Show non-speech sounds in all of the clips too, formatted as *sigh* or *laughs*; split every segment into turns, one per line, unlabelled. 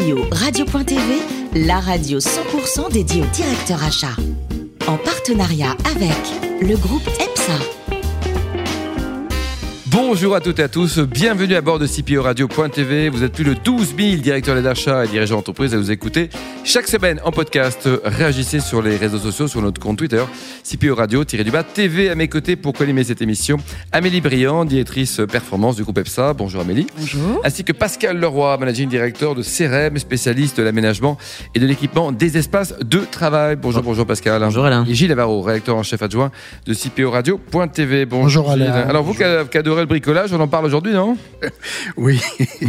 CPO Radio.tv, la radio 100% dédiée au directeur achat. En partenariat avec le groupe EPSA.
Bonjour à toutes et à tous, bienvenue à bord de CPO Radio.tv. Vous êtes plus de 12 000 directeurs d'achat et dirigeants d'entreprise à vous écouter chaque semaine en podcast. Réagissez sur les réseaux sociaux, sur notre compte Twitter, CPO Radio-du-bas TV à mes côtés pour co-animer cette émission. Amélie Briand, directrice performance du groupe EPSA. Bonjour Amélie.
Bonjour.
Ainsi que Pascal Leroy, managing director de CRM, spécialiste de l'aménagement et de l'équipement des espaces de travail. Bonjour, bonjour Pascal.
Bonjour Alain.
Et Gilles Avaro, rédacteur en chef adjoint de CPO Radio.tv.
Bonjour,
Gilles.
Alain.
Alors vous qui adorez le bricolage, on en parle aujourd'hui, non? *laughs*
Oui,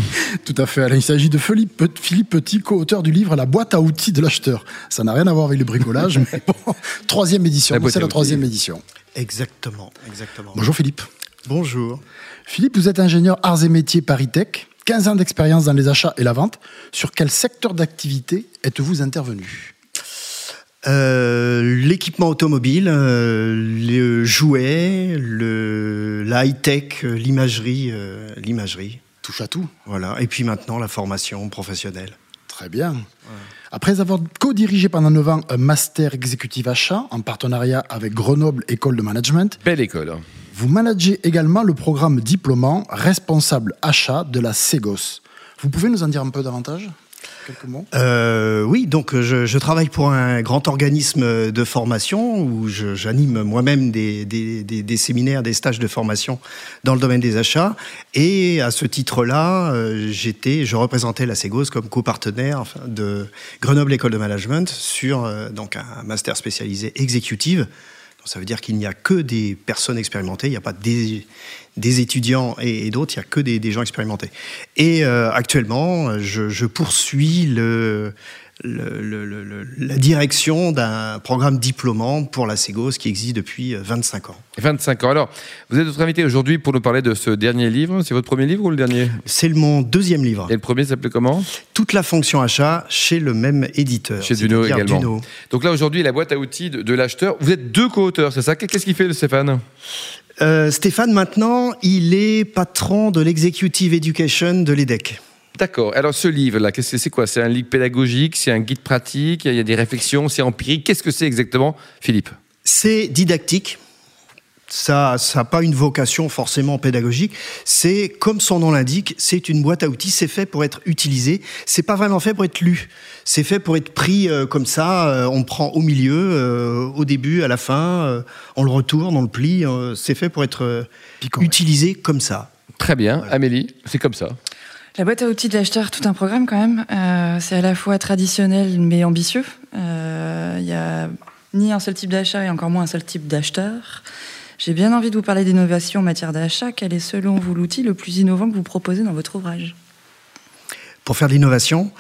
*laughs* tout à fait. Alain. Il s'agit de Philippe, Philippe Petit, co-auteur du livre La boîte à outils de l'acheteur. Ça n'a rien à voir avec le bricolage, *laughs* mais bon, troisième édition. C'est
à
la troisième édition.
Exactement, exactement.
Bonjour Philippe.
Bonjour.
Philippe, vous êtes ingénieur arts et métiers Paris-Tech, 15 ans d'expérience dans les achats et la vente. Sur quel secteur d'activité êtes-vous intervenu?
Euh, L'équipement automobile, euh, le jouet, le, la high-tech, euh, l'imagerie, euh, l'imagerie.
Touche à tout.
Voilà. Et puis maintenant, la formation professionnelle.
Très bien. Après avoir co-dirigé pendant 9 ans un master exécutif achat en partenariat avec Grenoble École de Management,
Belle école. hein.
Vous managez également le programme diplômant responsable achat de la Ségos. Vous pouvez nous en dire un peu davantage?
Euh, oui, donc euh, je, travaille pour un grand organisme de formation où j'anime moi-même des, séminaires, des stages de formation dans le domaine des achats. Et à ce titre-là, euh, j'étais, je représentais la Ségos comme copartenaire de Grenoble École de Management sur donc un master spécialisé exécutive. Ça veut dire qu'il n'y a que des personnes expérimentées, il n'y a pas des, étudiants et, d'autres, il n'y a que des, gens expérimentés. Et euh, actuellement, je poursuis le, le- le- le- le- la direction d'un programme diplômant pour la Ségos qui existe depuis euh, 25 ans.
25 ans. Alors, vous êtes notre invité aujourd'hui pour nous parler de ce dernier livre. C'est votre premier livre ou le dernier?
C'est mon deuxième livre.
Et le premier s'appelait comment?
Toute la fonction achat chez le même éditeur.
Chez Duno également.
Duno.
Donc là, aujourd'hui, la boîte à outils de, de l'acheteur. Vous êtes deux co-auteurs, c'est ça? Qu'est-ce qu'il fait, le Stéphane?
Euh, Stéphane, maintenant, il est patron de l'executive education de l'EDEC.
D'accord. Alors, ce livre-là, qu'est-ce que c'est quoi? C'est un livre pédagogique? C'est un guide pratique? Il y a des réflexions? C'est empirique? Qu'est-ce que c'est exactement, Philippe?
C'est didactique. Ça n'a pas une vocation forcément pédagogique. C'est comme son nom l'indique, c'est une boîte à outils. C'est fait pour être utilisé. C'est pas vraiment fait pour être lu. C'est fait pour être pris euh, comme ça. euh, on prend au milieu, euh, au début, à la fin. euh, on le retourne, on le plie. euh, c'est fait pour être euh, utilisé comme ça.
Très bien. Amélie, c'est comme ça.
La boîte à outils de l'acheteur, tout un programme quand même. Euh, c'est à la fois traditionnel mais ambitieux. Euh, Il n'y a ni un seul type d'achat et encore moins un seul type d'acheteur. J'ai bien envie de vous parler d'innovation en matière d'achat. Quel est selon vous l'outil le plus innovant que vous proposez dans votre ouvrage?
Pour faire de l'innovation.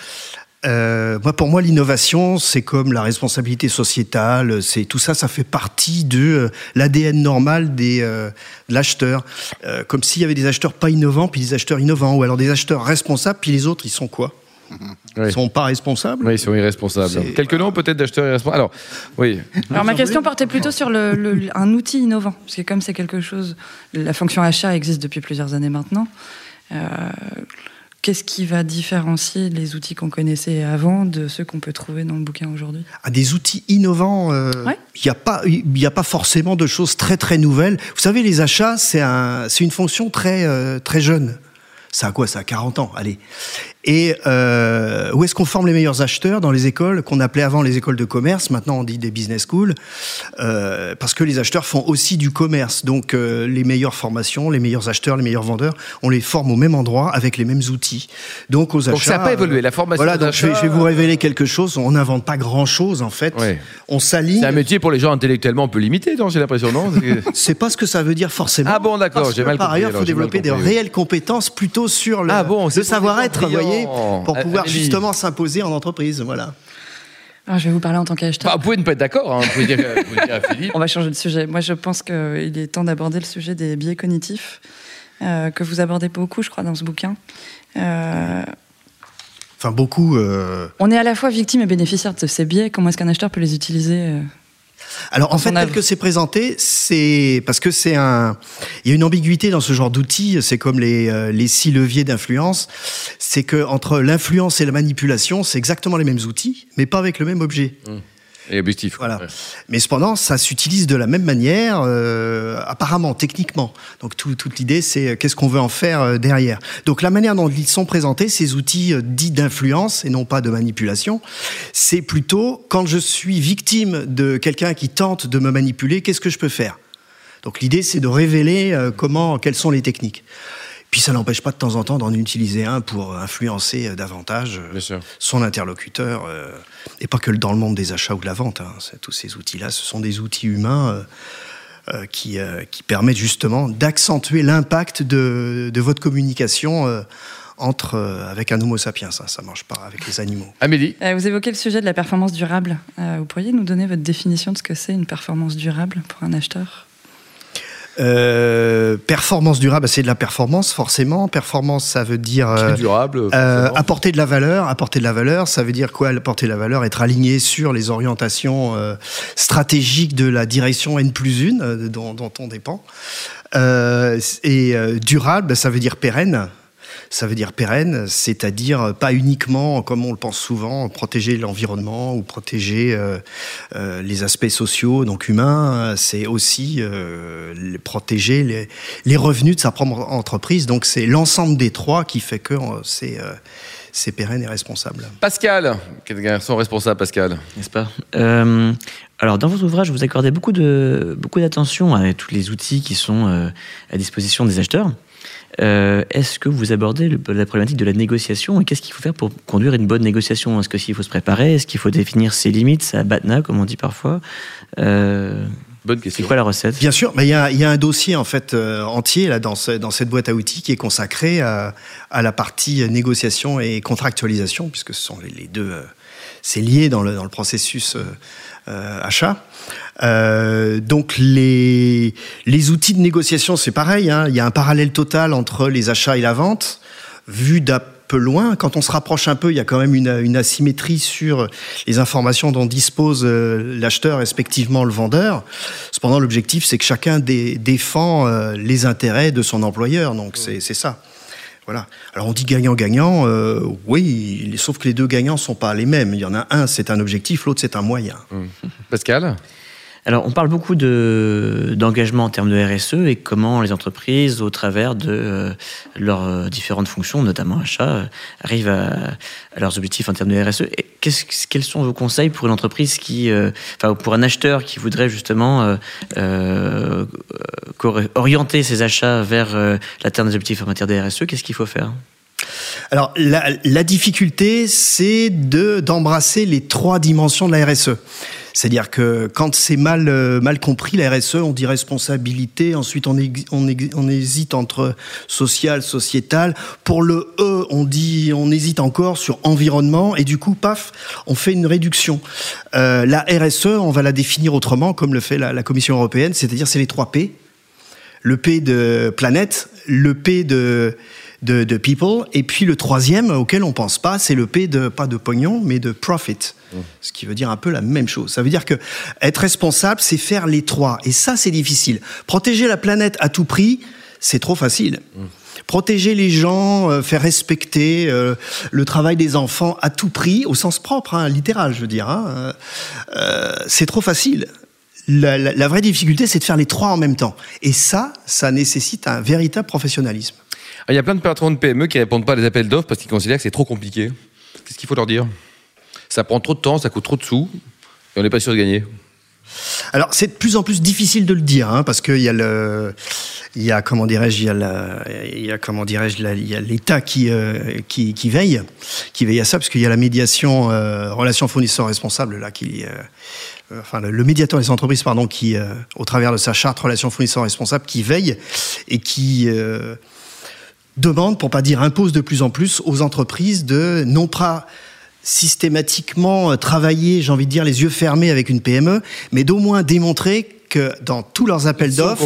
Euh, moi, pour moi, l'innovation, c'est comme la responsabilité sociétale. C'est tout ça, ça fait partie de euh, l'ADN normal des euh, de l'acheteur. Euh, comme s'il y avait des acheteurs pas innovants, puis des acheteurs innovants, ou alors des acheteurs responsables, puis les autres, ils sont quoi?
Oui.
Ils sont pas responsables?
Oui, ils sont irresponsables. Quelques noms peut-être d'acheteurs irresponsables. Alors, oui.
Alors ma question portait plutôt sur le, le- un outil innovant, parce que comme c'est quelque chose, la fonction achat existe depuis plusieurs années maintenant. euh, Qu'est-ce qui va différencier les outils qu'on connaissait avant de ceux qu'on peut trouver dans le bouquin aujourd'hui?
À des outils innovants. euh, Il
Ouais.
n'y a pas, y a pas forcément de choses très très nouvelles. Vous savez, les achats, c'est un, c'est une fonction très euh, très jeune. Ça a quoi Ça a 40 ans, allez. Et euh, où est-ce qu'on forme les meilleurs acheteurs dans les écoles qu'on appelait avant les écoles de commerce? Maintenant, on dit des business schools, euh, parce que les acheteurs font aussi du commerce. Donc, euh, les meilleures formations, les meilleurs acheteurs, les meilleurs vendeurs, on les forme au même endroit avec les mêmes outils. Donc, aux achats.
Donc, ça n'a pas évolué. La formation
Voilà, donc je vais, je vais vous révéler quelque chose. On n'invente pas grand-chose en fait.
Ouais.
On s'aligne.
C'est un métier pour les gens intellectuellement un peu limités, non J'ai l'impression, non?
C'est pas ce que ça veut dire forcément.
Ah bon, d'accord, j'ai mal
Par
compris,
ailleurs, il faut développer des réelles compétences plutôt sur le,
Ah bon,
le savoir-être,
brillants.
pour pouvoir
Amélie.
justement s'imposer en entreprise. Voilà.
Alors, Je vais vous parler en tant qu'acheteur.
Bah, Vous pouvez ne pas être d'accord, hein. vous pouvez dire, vous dire à Philippe.
On va changer de sujet. Moi, je pense qu'il est temps d'aborder le sujet des biais cognitifs, euh, que vous abordez beaucoup, je crois, dans ce bouquin. Euh,
Enfin, beaucoup. euh,
on est à la fois victime et bénéficiaire de ces biais. Comment est-ce qu'un acheteur peut les utiliser euh?
Alors en fait, tel que c'est présenté, c'est parce que c'est un, il y a une ambiguïté dans ce genre d'outils. C'est comme les euh, les six leviers d'influence. C'est que entre l'influence et la manipulation, c'est exactement les mêmes outils, mais pas avec le même objet.
Mmh. Et objectif.
Voilà. Mais cependant, ça s'utilise de la même manière, euh, apparemment, techniquement. Donc toute l'idée, c'est euh, qu'est-ce qu'on veut en faire euh, derrière. Donc la manière dont ils sont présentés, ces outils dits d'influence et non pas de manipulation, c'est plutôt quand je suis victime de quelqu'un qui tente de me manipuler, qu'est-ce que je peux faire? Donc l'idée, c'est de révéler comment, quelles sont les techniques. Puis ça n'empêche pas de temps en temps d'en utiliser un pour influencer euh, davantage euh, son interlocuteur, euh, et pas que dans le monde des achats ou de la vente. Hein. Tous ces outils-là, ce sont des outils humains qui, qui, permettent justement d'accentuer l'impact de, de, votre communication. entre, avec un homo sapiens, ça ne marche pas avec les animaux.
Amélie
Vous évoquez le sujet de la performance durable. vous pourriez nous donner votre définition de ce que c'est une performance durable pour un acheteur?
Euh, performance durable, c'est de la performance forcément. Performance, ça veut dire
euh, durable.
Euh, apporter de la valeur. Apporter de la valeur, ça veut dire quoi Apporter de la valeur, être aligné sur les orientations euh, stratégiques de la direction N plus 1 dont, dont, on dépend. et durable, ça veut dire pérenne ça veut dire pérenne, c'est-à-dire pas uniquement, comme on le pense souvent, protéger l'environnement ou protéger euh, euh, les aspects sociaux, donc humains, c'est aussi euh, protéger les, les, revenus de sa propre entreprise. Donc c'est l'ensemble des trois qui fait que c'est c'est pérenne et responsable.
Pascal, quel sont responsable, Pascal
N'est-ce pas? Alors, dans vos ouvrages, vous accordez beaucoup de beaucoup d'attention à tous les outils qui sont à disposition des acheteurs. Euh, est-ce que vous abordez la problématique de la négociation et qu'est-ce qu'il faut faire pour conduire une bonne négociation? Est-ce qu'il faut se préparer Est-ce qu'il faut définir ses limites, sa batna, comme on dit parfois? Euh,
Bonne question.
C'est quoi la recette?
Bien sûr, mais il y, a un dossier en fait euh, entier là dans, cette boîte à outils qui est consacré à, la partie négociation et contractualisation, puisque ce sont les, deux, c'est lié dans le, processus achat. Euh, donc les, les outils de négociation, c'est pareil. Hein. Il y a un parallèle total entre les achats et la vente. Vu d'un peu loin, quand on se rapproche un peu, il y a quand même une, une asymétrie sur les informations dont dispose euh, l'acheteur, respectivement le vendeur. Cependant, l'objectif, c'est que chacun défend euh, les intérêts de son employeur. Donc c'est ça. Voilà. Alors on dit gagnant-gagnant, euh, oui, sauf que les deux gagnants sont pas les mêmes. Il y en a un, c'est un objectif, l'autre, c'est un moyen.
Mmh. Pascal?
Alors, on parle beaucoup d'engagement en termes de RSE et comment les entreprises, au travers de euh, leurs euh, différentes fonctions, notamment achat, euh, arrivent à, leurs objectifs en termes de RSE. Et quels sont vos conseils pour une entreprise qui, enfin, pour un acheteur qui voudrait justement orienter ses achats vers l'atteinte des objectifs en matière de RSE Qu'est-ce qu'il faut faire?
Alors la, la difficulté, c'est de d'embrasser les trois dimensions de la RSE. C'est-à-dire que quand c'est mal, euh, compris, la RSE, on dit responsabilité, ensuite on, hésite entre social, sociétal. Pour le E, on dit, on hésite encore sur environnement, et du coup, paf, on fait une réduction. Euh, la RSE, on va la définir autrement, comme le fait la, la Commission européenne, c'est-à-dire c'est les trois P. Le P de planète, le P de de, people. Et puis le troisième auquel on pense pas, c'est le P de pas de pognon, mais de profit. Mmh. Ce qui veut dire un peu la même chose. Ça veut dire que être responsable, c'est faire les trois. Et ça, c'est difficile. Protéger la planète à tout prix, c'est trop facile. Mmh. Protéger les gens, euh, faire respecter euh, le travail des enfants à tout prix, au sens propre, hein, littéral, je veux dire, hein, euh, c'est trop facile. La, la vraie difficulté, c'est de faire les trois en même temps. Et ça, ça nécessite un véritable professionnalisme.
Ah, il y a plein de patrons de PME qui répondent pas à des appels d'offres parce qu'ils considèrent que c'est trop compliqué. Qu'est-ce qu'il faut leur dire? Ça prend trop de temps, ça coûte trop de sous, et on n'est pas sûr de gagner.
Alors c'est de plus en plus difficile de le dire, hein, parce qu'il y a le, il y a comment dirais-je, il y a, comment dirais-je, il y a l'État qui, euh, qui, qui veille, qui veille à ça, parce qu'il y a la médiation euh, relations fournisseurs responsables là qui euh, enfin le, médiateur des entreprises pardon qui au travers de sa charte relations fournisseurs responsables qui veille et qui demande, pour pas dire impose de plus en plus aux entreprises de non pas systématiquement travailler, j'ai envie de dire, les yeux fermés avec une PME, mais d'au moins démontrer que dans tous leurs appels d'offres,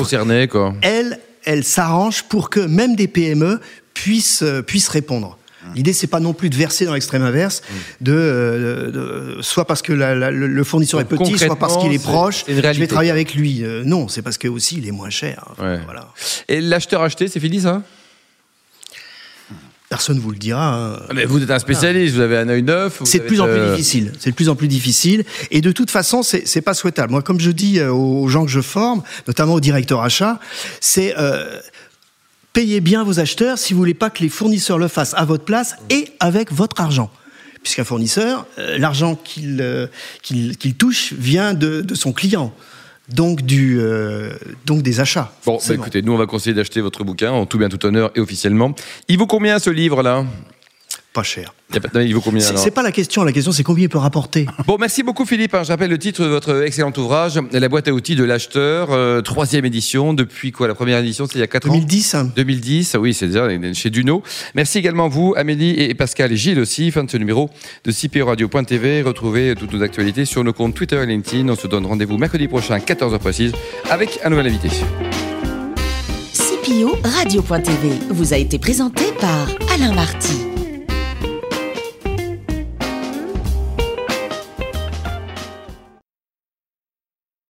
elles, elles s'arrangent pour que même des PME puissent, puissent répondre. L'idée, c'est pas non plus de verser dans l'extrême inverse, de, euh, de- soit parce que la- la- le, fournisseur
Donc,
est petit, soit parce qu'il est proche.
une
Je vais travailler avec lui. Euh, non, c'est parce que aussi il est moins cher.
Ouais.
Voilà.
Et l'acheteur acheté, c'est fini ça?
Personne vous le dira. hein.
Ah, Mais vous êtes un spécialiste, vous avez un œil neuf.
C'est de plus en plus
euh,
difficile. C'est de plus en plus difficile. Et de toute façon, c'est pas souhaitable. Moi, comme je dis euh, aux gens que je forme, notamment aux directeurs achats, c'est euh, payez bien vos acheteurs si vous voulez pas que les fournisseurs le fassent à votre place et avec votre argent. Puisqu'un fournisseur, euh, l'argent euh, qu'il touche vient de, de son client. Donc, du, euh, donc des achats.
Bon, bah, écoutez, nous on va conseiller d'acheter votre bouquin en tout bien tout honneur et officiellement. Il vaut combien ce livre là?
Pas cher.
Il pas- Il vaut combien
C'est
alors
c'est pas la question. La question, c'est combien il peut rapporter.
Bon, merci beaucoup Philippe. hein. Je rappelle le titre de votre excellent ouvrage, La boîte à outils de l'acheteur, euh, troisième édition. Depuis quoi La première édition, c'est il y a 4 ans
2010, hein.
2010, oui, c'est déjà chez Duno. Merci également vous, Amélie et Pascal et Gilles aussi. Fin de ce numéro de CPO-Radio.tv. Retrouvez toutes nos actualités sur nos comptes Twitter et LinkedIn. On se donne rendez-vous mercredi prochain, 14h précise, avec un nouvel invité.
CPO Radio.tv vous a été présenté par Alain Marty.